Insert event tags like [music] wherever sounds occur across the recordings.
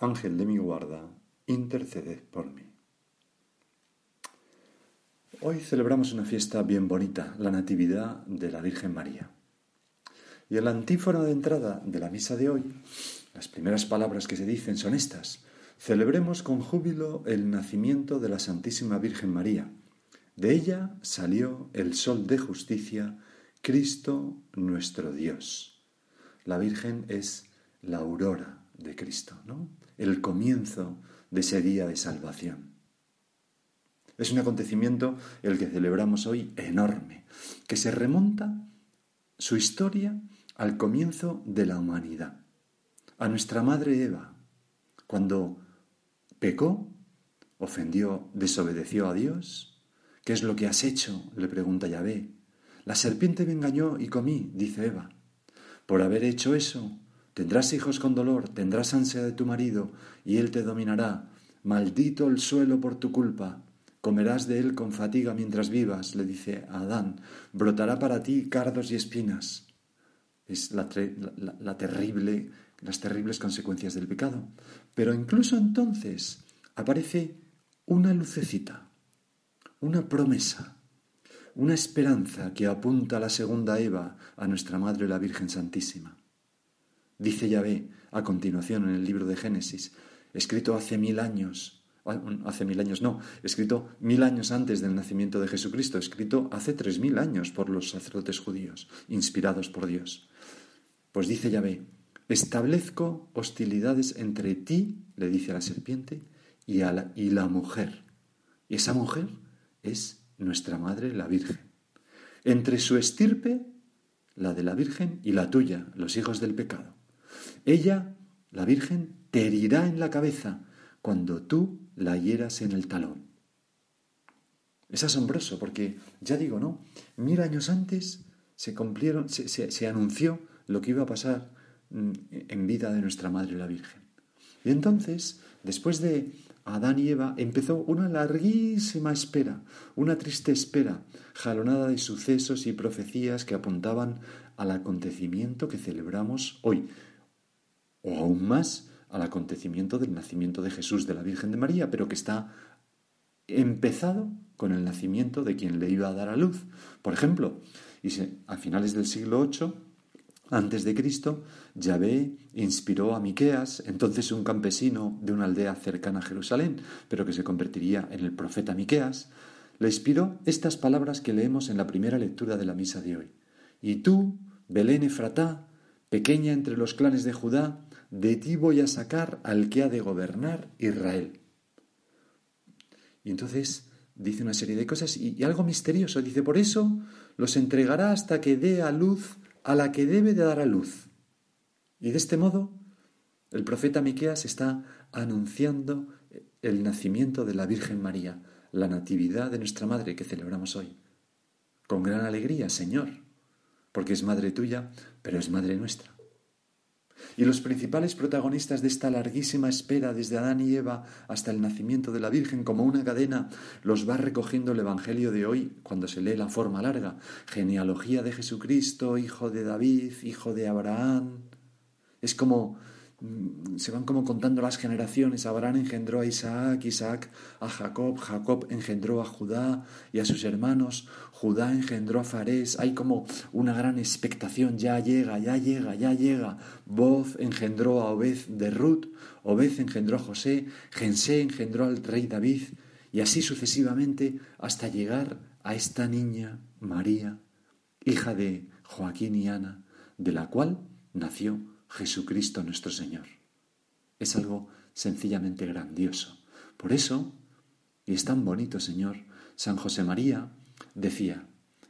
Ángel de mi guarda, interceded por mí. Hoy celebramos una fiesta bien bonita, la Natividad de la Virgen María. Y el antífono de entrada de la misa de hoy, las primeras palabras que se dicen son estas. Celebremos con júbilo el nacimiento de la Santísima Virgen María. De ella salió el sol de justicia, Cristo nuestro Dios. La Virgen es la aurora de Cristo, ¿no? El comienzo de ese día de salvación. Es un acontecimiento el que celebramos hoy enorme, que se remonta su historia al comienzo de la humanidad, a nuestra madre Eva, cuando pecó, ofendió, desobedeció a Dios. ¿Qué es lo que has hecho? le pregunta Yahvé. La serpiente me engañó y comí, dice Eva. Por haber hecho eso, Tendrás hijos con dolor, tendrás ansia de tu marido, y él te dominará. Maldito el suelo por tu culpa. Comerás de él con fatiga mientras vivas, le dice Adán. Brotará para ti cardos y espinas. Es la, terrible, las terribles consecuencias del pecado. Pero incluso entonces aparece una lucecita, una promesa, una esperanza que apunta a la segunda Eva, a nuestra Madre la Virgen Santísima. Dice Yahvé a continuación en el libro de Génesis, escrito hace mil años, ah, hace mil años no, escrito mil años antes del nacimiento de Jesucristo, escrito hace tres mil años por los sacerdotes judíos, inspirados por Dios. Pues dice Yahvé, establezco hostilidades entre ti, le dice a la serpiente, y, a la, y la mujer. Y esa mujer es nuestra madre, la Virgen. Entre su estirpe, la de la Virgen, y la tuya, los hijos del pecado. Ella, la Virgen, te herirá en la cabeza cuando tú la hieras en el talón. Es asombroso porque, ya digo, ¿no? Mil años antes se cumplieron, se, anunció lo que iba a pasar mm, en vida de nuestra Madre la Virgen. Y entonces, después de Adán y Eva, empezó una larguísima espera, una triste espera, jalonada de sucesos y profecías que apuntaban al acontecimiento que celebramos hoy, o aún más al acontecimiento del nacimiento de Jesús de la Virgen de María, pero que está empezado con el nacimiento de quien le iba a dar a luz. Por ejemplo, y a finales del siglo VIII, antes de Cristo, Yahvé inspiró a Miqueas, entonces un campesino de una aldea cercana a Jerusalén, pero que se convertiría en el profeta Miqueas, le inspiró estas palabras que leemos en la primera lectura de la misa de hoy. Y tú, Belén Efratá, pequeña entre los clanes de Judá, de ti voy a sacar al que ha de gobernar Israel. Y entonces dice una serie de cosas y, algo misterioso. Dice, por eso los entregará hasta que dé a luz a la que debe de dar a luz. Y de este modo, el profeta Miqueas está anunciando el nacimiento de la Virgen María, la natividad de nuestra madre que celebramos hoy. Con gran alegría, Señor, porque es madre tuya, pero es madre nuestra. Y los principales protagonistas de esta larguísima espera desde Adán y Eva hasta el nacimiento de la Virgen como una cadena los va recogiendo el Evangelio de hoy cuando se lee la forma larga. Genealogía de Jesucristo, hijo de David, hijo de Abraham. Es como se van como contando las generaciones. Abraham engendró a Isaac, Isaac a Jacob, Jacob engendró a Judá y a sus hermanos, Judá engendró a Farés. Hay como una gran expectación, ya llega, ya llega, ya llega. Boz engendró a Obed de Ruth, Obed engendró a José, Jensé engendró al rey David y así sucesivamente hasta llegar a esta niña, María, hija de Joaquín y Ana, de la cual nació Jesucristo nuestro Señor. Es algo sencillamente grandioso. Por eso, y es tan bonito, Señor, San José María decía,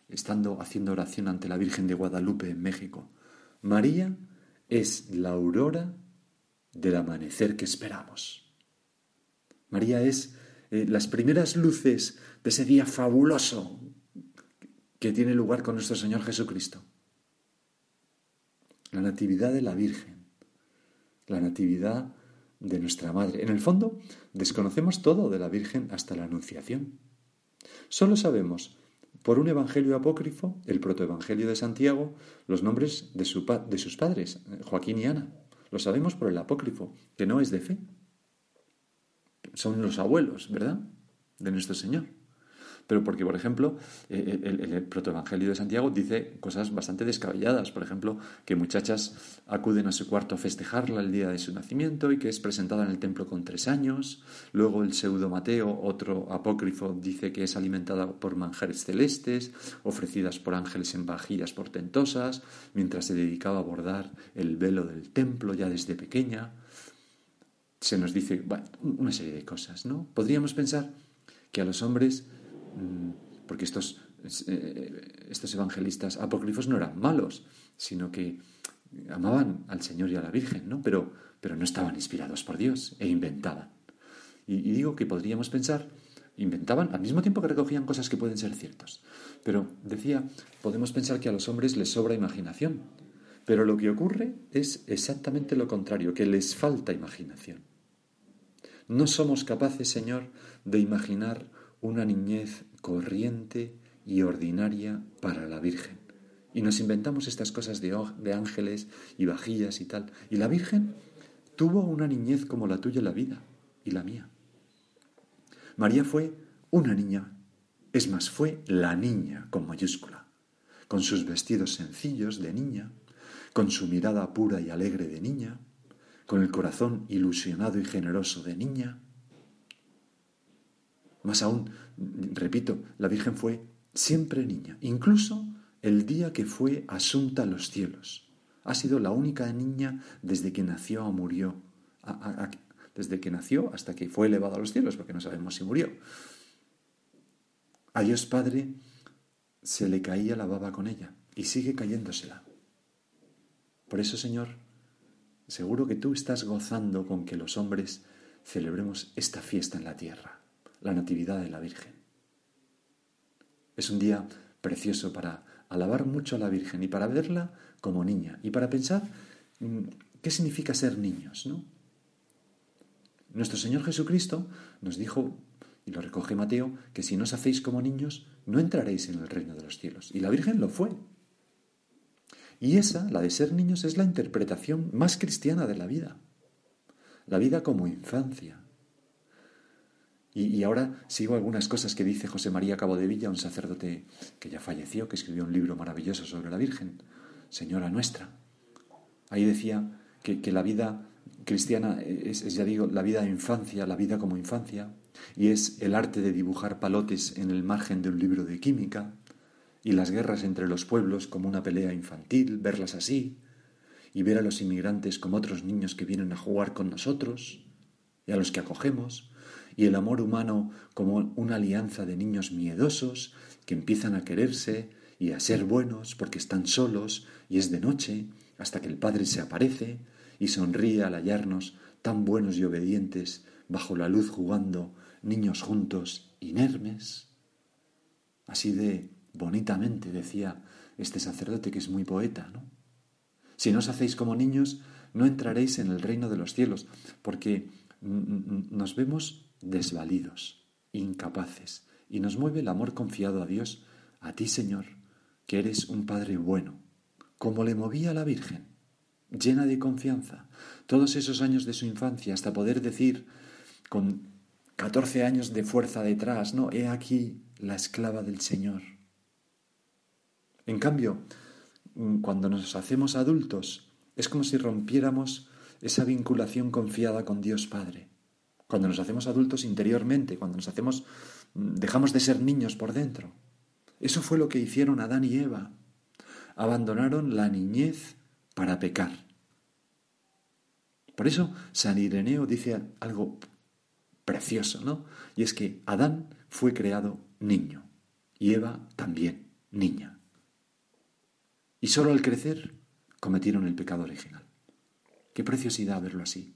estando haciendo oración ante la Virgen de Guadalupe en México, María es la aurora del amanecer que esperamos. María es eh, las primeras luces de ese día fabuloso que tiene lugar con nuestro Señor Jesucristo. La Natividad de la Virgen, la Natividad de nuestra Madre. En el fondo, desconocemos todo de la Virgen hasta la Anunciación. Solo sabemos por un evangelio apócrifo, el protoevangelio de Santiago, los nombres de, de sus padres, Joaquín y Ana. Lo sabemos por el apócrifo, que no es de fe. Son los abuelos, ¿verdad? De nuestro Señor pero porque, por ejemplo, eh, el, el, protoevangelio de Santiago dice cosas bastante descabelladas. Por ejemplo, que muchachas acuden a su cuarto a festejarla el día de su nacimiento y que es presentada en el templo con tres años. Luego el pseudo Mateo, otro apócrifo, dice que es alimentada por manjares celestes, ofrecidas por ángeles en vajillas portentosas, mientras se dedicaba a bordar el velo del templo ya desde pequeña. Se nos dice una serie de cosas, ¿no? Podríamos pensar que a los hombres porque estos, eh, estos evangelistas apócrifos no eran malos, sino que amaban al Señor y a la Virgen, ¿no? Pero, pero no estaban inspirados por Dios e inventaban. Y, y, digo que podríamos pensar, inventaban al mismo tiempo que recogían cosas que pueden ser ciertas. Pero decía, podemos pensar que a los hombres les sobra imaginación. Pero lo que ocurre es exactamente lo contrario, que les falta imaginación. No somos capaces, Señor, de imaginar una niñez corriente y ordinaria para la Virgen. Y nos inventamos estas cosas de, de ángeles y vajillas y tal. Y la Virgen tuvo una niñez como la tuya la vida y la mía. María fue una niña, es más, fue la niña con mayúscula, con sus vestidos sencillos de niña, con su mirada pura y alegre de niña, con el corazón ilusionado y generoso de niña, más aún, repito, la Virgen fue siempre niña, incluso el día que fue asunta a los cielos. Ha sido la única niña desde que nació o murió, desde que nació hasta que fue elevada a los cielos, porque no sabemos si murió. A Dios Padre se le caía la baba con ella y sigue cayéndosela. Por eso, Señor, seguro que tú estás gozando con que los hombres celebremos esta fiesta en la tierra la Natividad de la Virgen. Es un día precioso para alabar mucho a la Virgen y para verla como niña y para pensar mm, qué significa ser niños, ¿no? Nuestro Señor Jesucristo nos dijo, y lo recoge Mateo, que si no os hacéis como niños, no entraréis en el reino de los cielos. Y la Virgen lo fue. Y esa, la de ser niños, es la interpretación más cristiana de la vida. La vida como infancia, y, ahora sigo algunas cosas que dice José María Cabo de Villa, un sacerdote que ya falleció, que escribió un libro maravilloso sobre la Virgen, Señora Nuestra. Ahí decía que, la vida cristiana es, es, ya digo, la vida de infancia, la vida como infancia, y es el arte de dibujar palotes en el margen de un libro de química, y las guerras entre los pueblos como una pelea infantil, verlas así, y ver a los inmigrantes como otros niños que vienen a jugar con nosotros, y a los que acogemos, y el amor humano como una alianza de niños miedosos que empiezan a quererse y a ser buenos porque están solos y es de noche hasta que el Padre se aparece y sonríe al hallarnos tan buenos y obedientes bajo la luz jugando, niños juntos, inermes. Así de bonitamente decía este sacerdote que es muy poeta, ¿no? Si no os hacéis como niños, no entraréis en el reino de los cielos, porque nos vemos desvalidos, incapaces, y nos mueve el amor confiado a Dios, a ti Señor, que eres un Padre bueno, como le movía a la Virgen, llena de confianza, todos esos años de su infancia, hasta poder decir con catorce años de fuerza detrás, no, he aquí la esclava del Señor. En cambio, cuando nos hacemos adultos, es como si rompiéramos esa vinculación confiada con Dios Padre cuando nos hacemos adultos interiormente, cuando nos hacemos mm, dejamos de ser niños por dentro. Eso fue lo que hicieron Adán y Eva. Abandonaron la niñez para pecar. Por eso San Ireneo dice algo precioso, ¿no? Y es que Adán fue creado niño y Eva también niña. Y solo al crecer cometieron el pecado original. Qué preciosidad verlo así.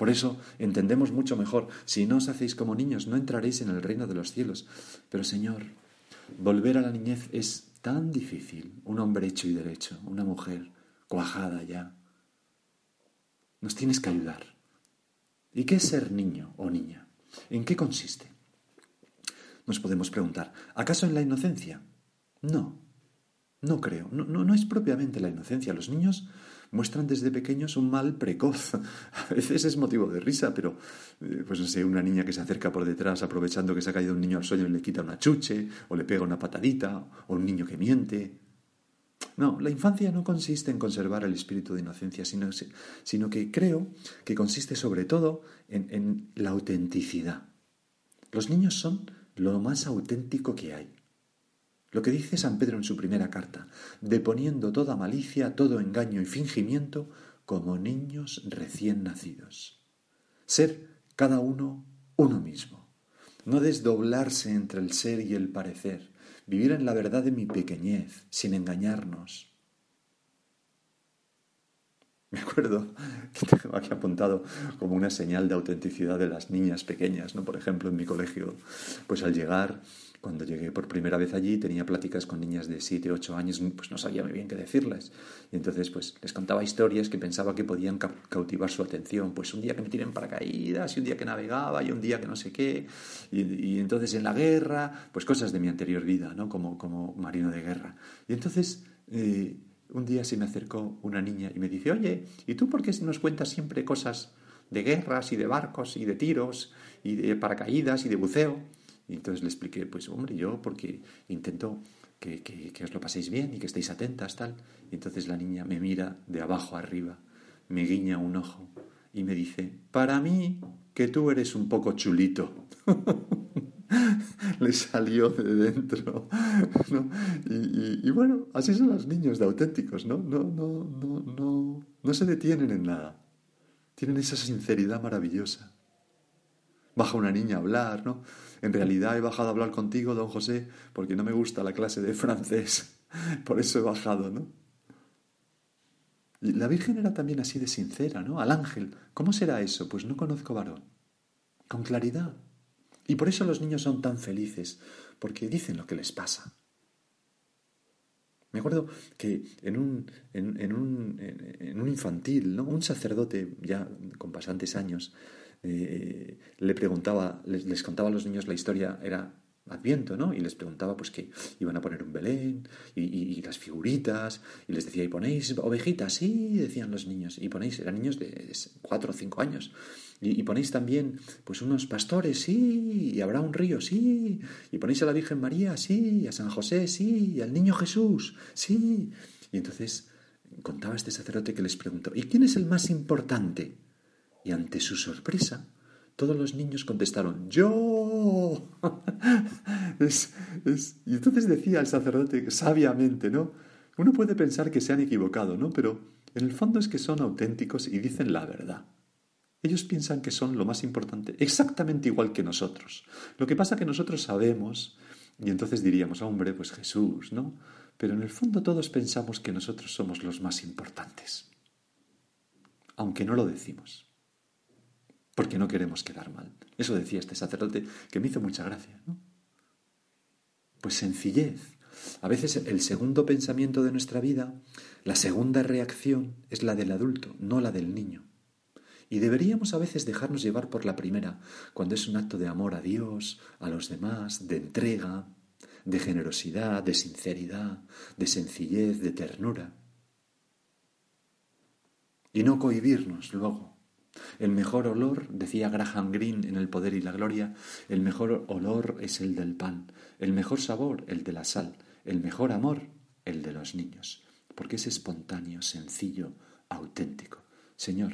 Por eso entendemos mucho mejor, si no os hacéis como niños, no entraréis en el reino de los cielos. Pero Señor, volver a la niñez es tan difícil, un hombre hecho y derecho, una mujer cuajada ya. Nos tienes que ayudar. ¿Y qué es ser niño o niña? ¿En qué consiste? Nos podemos preguntar, ¿acaso en la inocencia? No, no creo. No, no, es propiamente la inocencia. Los niños muestran desde pequeños un mal precoz. [laughs] A veces es motivo de risa, pero, eh, pues no sé, una niña que se acerca por detrás aprovechando que se ha caído un niño al suelo y le quita una chuche, o le pega una patadita, o un niño que miente. No, la infancia no consiste en conservar el espíritu de inocencia, sino, sino que creo que consiste sobre todo en, en la autenticidad. Los niños son lo más auténtico que hay. Lo que dice San Pedro en su primera carta, deponiendo toda malicia, todo engaño y fingimiento como niños recién nacidos. Ser cada uno uno mismo. No desdoblarse entre el ser y el parecer. Vivir en la verdad de mi pequeñez, sin engañarnos. [laughs] Me acuerdo que tengo aquí apuntado como una señal de autenticidad de las niñas pequeñas, ¿no? Por ejemplo, en mi colegio, pues al llegar cuando llegué por primera vez allí tenía pláticas con niñas de 7, 8 años, pues no sabía muy bien qué decirles. Y entonces pues les contaba historias que pensaba que podían cautivar su atención. Pues un día que me tiren paracaídas, y un día que navegaba, y un día que no sé qué. Y, entonces en la guerra, pues cosas de mi anterior vida, ¿no? Como, como marino de guerra. Y entonces... Eh, un día se me acercó una niña y me dice, oye, ¿y tú por qué nos cuentas siempre cosas de guerras y de barcos y de tiros y de paracaídas y de buceo? Y entonces le expliqué, pues hombre, yo porque intento que, que, os lo paséis bien y que estéis atentas, tal. Y entonces la niña me mira de abajo arriba, me guiña un ojo y me dice, para mí que tú eres un poco chulito. [laughs] [laughs] le salió de dentro. [laughs] y, bueno, así son los niños de auténticos, ¿no? No, no, no, no, no se detienen en nada. Tienen esa sinceridad maravillosa. Baja una niña a hablar, ¿no? En realidad he bajado a hablar contigo, don José, porque no me gusta la clase de francés. [laughs] Por eso he bajado, ¿no? Y la Virgen era también así de sincera, ¿no? Al ángel. ¿Cómo será eso? Pues no conozco varón. Con claridad. Y por eso los niños son tan felices, porque dicen lo que les pasa. Me acuerdo que en un, en, un, en un infantil, ¿no? un sacerdote ya con bastantes años, eh, le preguntaba, les, contaba a los niños la historia, era Adviento, ¿no? Y les preguntaba, pues que iban a poner un Belén y, las figuritas, y les decía, ¿y ponéis ovejitas? Sí, decían los niños, y ponéis, eran niños de cuatro o cinco años, y, ponéis también, pues unos pastores, sí, y habrá un río, sí, y ponéis a la Virgen María, sí, a San José, sí, al niño Jesús, sí. Y entonces contaba este sacerdote que les preguntó, ¿y quién es el más importante? Y ante su sorpresa, todos los niños contestaron, yo. [laughs] Y entonces decía el sacerdote sabiamente, ¿no? Uno puede pensar que se han equivocado, ¿no? Pero en el fondo es que son auténticos y dicen la verdad. Ellos piensan que son lo más importante, exactamente igual que nosotros. Lo que pasa que nosotros sabemos, y entonces diríamos, hombre, pues Jesús, ¿no? Pero en el fondo todos pensamos que nosotros somos los más importantes, aunque no lo decimos porque no queremos quedar mal. Eso decía este sacerdote que me hizo mucha gracia. ¿no? Pues sencillez. A veces el segundo pensamiento de nuestra vida, la segunda reacción es la del adulto, no la del niño. Y deberíamos a veces dejarnos llevar por la primera, cuando es un acto de amor a Dios, a los demás, de entrega, de generosidad, de sinceridad, de sencillez, de ternura. Y no cohibirnos luego el mejor olor, decía Graham Greene en El Poder y la Gloria, el mejor olor es el del pan, el mejor sabor el de la sal, el mejor amor el de los niños, porque es espontáneo, sencillo, auténtico. Señor,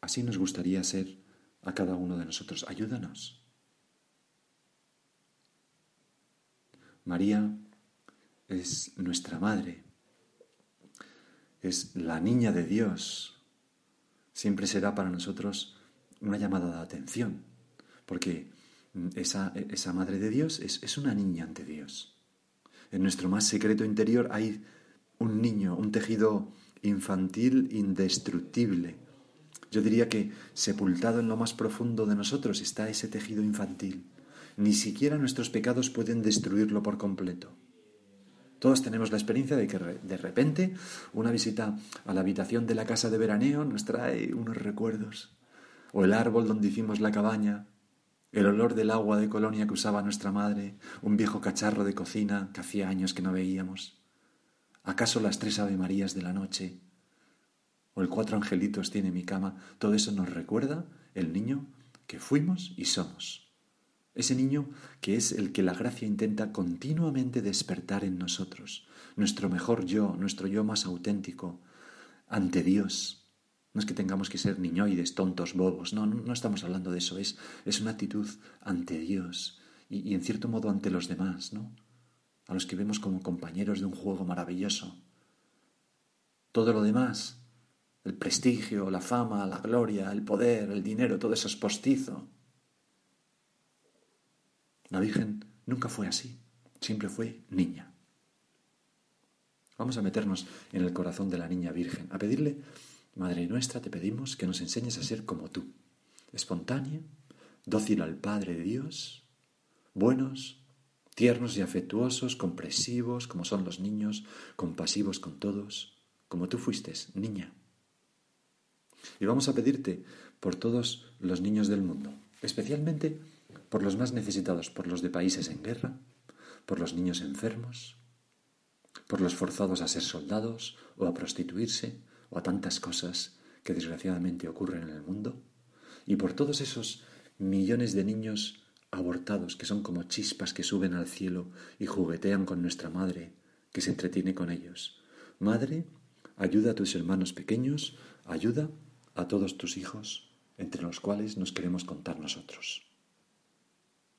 así nos gustaría ser a cada uno de nosotros. Ayúdanos. María es nuestra madre, es la niña de Dios, siempre será para nosotros una llamada de atención, porque esa, esa Madre de Dios es, es una niña ante Dios. En nuestro más secreto interior hay un niño, un tejido infantil indestructible, Yo diría que sepultado en lo más profundo de nosotros está ese tejido infantil. Ni siquiera nuestros pecados pueden destruirlo por completo. Todos tenemos la experiencia de que de repente una visita a la habitación de la casa de veraneo nos trae unos recuerdos. O el árbol donde hicimos la cabaña, el olor del agua de colonia que usaba nuestra madre, un viejo cacharro de cocina que hacía años que no veíamos. ¿Acaso las tres Ave Marías de la noche? ¿O el cuatro angelitos tiene mi cama? Todo eso nos recuerda el niño que fuimos y somos. Ese niño que es el que la gracia intenta continuamente despertar en nosotros, nuestro mejor yo, nuestro yo más auténtico, ante Dios. No es que tengamos que ser niñoides, tontos, bobos, no, no, estamos hablando de eso, es, es una actitud ante Dios y, y en cierto modo ante los demás, ¿no? A los que vemos como compañeros de un juego maravilloso. Todo lo demás, el prestigio, la fama, la gloria, el poder, el dinero, todo eso es postizo. La Virgen nunca fue así, siempre fue niña. Vamos a meternos en el corazón de la niña Virgen, a pedirle, Madre nuestra, te pedimos que nos enseñes a ser como tú, espontánea, dócil al Padre de Dios, buenos, tiernos y afectuosos, compresivos, como son los niños, compasivos con todos, como tú fuiste, niña. Y vamos a pedirte por todos los niños del mundo, especialmente por los más necesitados, por los de países en guerra, por los niños enfermos, por los forzados a ser soldados o a prostituirse o a tantas cosas que desgraciadamente ocurren en el mundo, y por todos esos millones de niños abortados que son como chispas que suben al cielo y juguetean con nuestra madre, que se entretiene con ellos. Madre, ayuda a tus hermanos pequeños, ayuda a todos tus hijos, entre los cuales nos queremos contar nosotros.